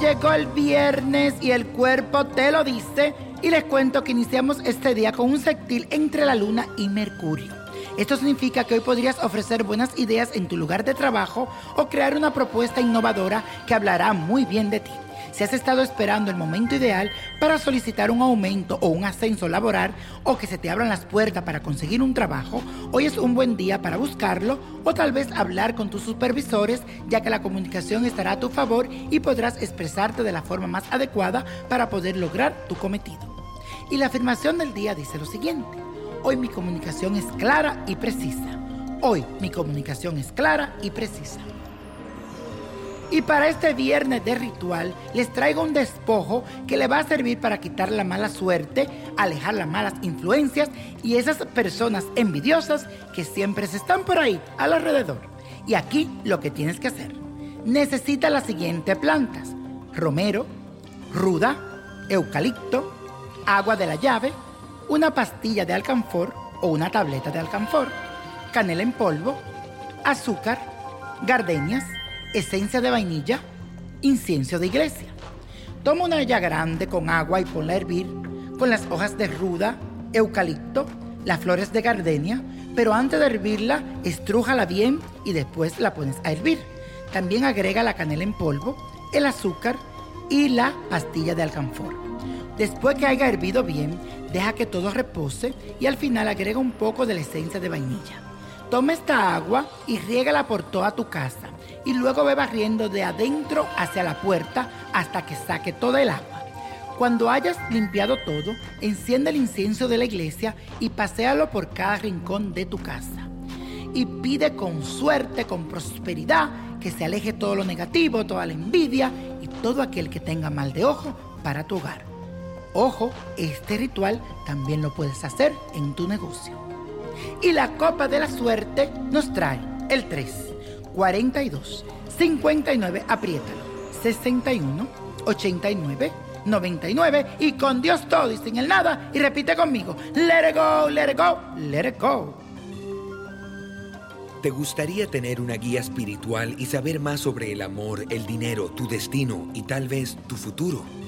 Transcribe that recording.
llegó el viernes y el cuerpo te lo dice. Y les cuento que iniciamos este día con un sextil entre la luna y Mercurio. Esto significa que hoy podrías ofrecer buenas ideas en tu lugar de trabajo o crear una propuesta innovadora que hablará muy bien de ti. Si has estado esperando el momento ideal para solicitar un aumento o un ascenso laboral o que se te abran las puertas para conseguir un trabajo, hoy es un buen día para buscarlo o tal vez hablar con tus supervisores ya que la comunicación estará a tu favor y podrás expresarte de la forma más adecuada para poder lograr tu cometido. Y la afirmación del día dice lo siguiente, hoy mi comunicación es clara y precisa. Hoy mi comunicación es clara y precisa. Y para este viernes de ritual les traigo un despojo que le va a servir para quitar la mala suerte, alejar las malas influencias y esas personas envidiosas que siempre se están por ahí al alrededor. Y aquí lo que tienes que hacer. Necesita las siguientes plantas. Romero, ruda, eucalipto, agua de la llave, una pastilla de alcanfor o una tableta de alcanfor, canela en polvo, azúcar, gardenias, esencia de vainilla, incienso de iglesia. Toma una olla grande con agua y ponla a hervir con las hojas de ruda, eucalipto, las flores de gardenia, pero antes de hervirla, estrújala bien y después la pones a hervir. También agrega la canela en polvo, el azúcar y la pastilla de alcanfor. Después que haya hervido bien, deja que todo repose y al final agrega un poco de la esencia de vainilla. Toma esta agua y riégala por toda tu casa y luego ve barriendo de adentro hacia la puerta hasta que saque toda el agua. Cuando hayas limpiado todo, enciende el incienso de la iglesia y paséalo por cada rincón de tu casa. Y pide con suerte, con prosperidad, que se aleje todo lo negativo, toda la envidia y todo aquel que tenga mal de ojo para tu hogar. Ojo, este ritual también lo puedes hacer en tu negocio. Y la copa de la suerte nos trae el 3 42 59, apriétalo. 61 89 99 y con Dios todo y sin el nada y repite conmigo. Let it go, let it go, let it go. ¿Te gustaría tener una guía espiritual y saber más sobre el amor, el dinero, tu destino y tal vez tu futuro?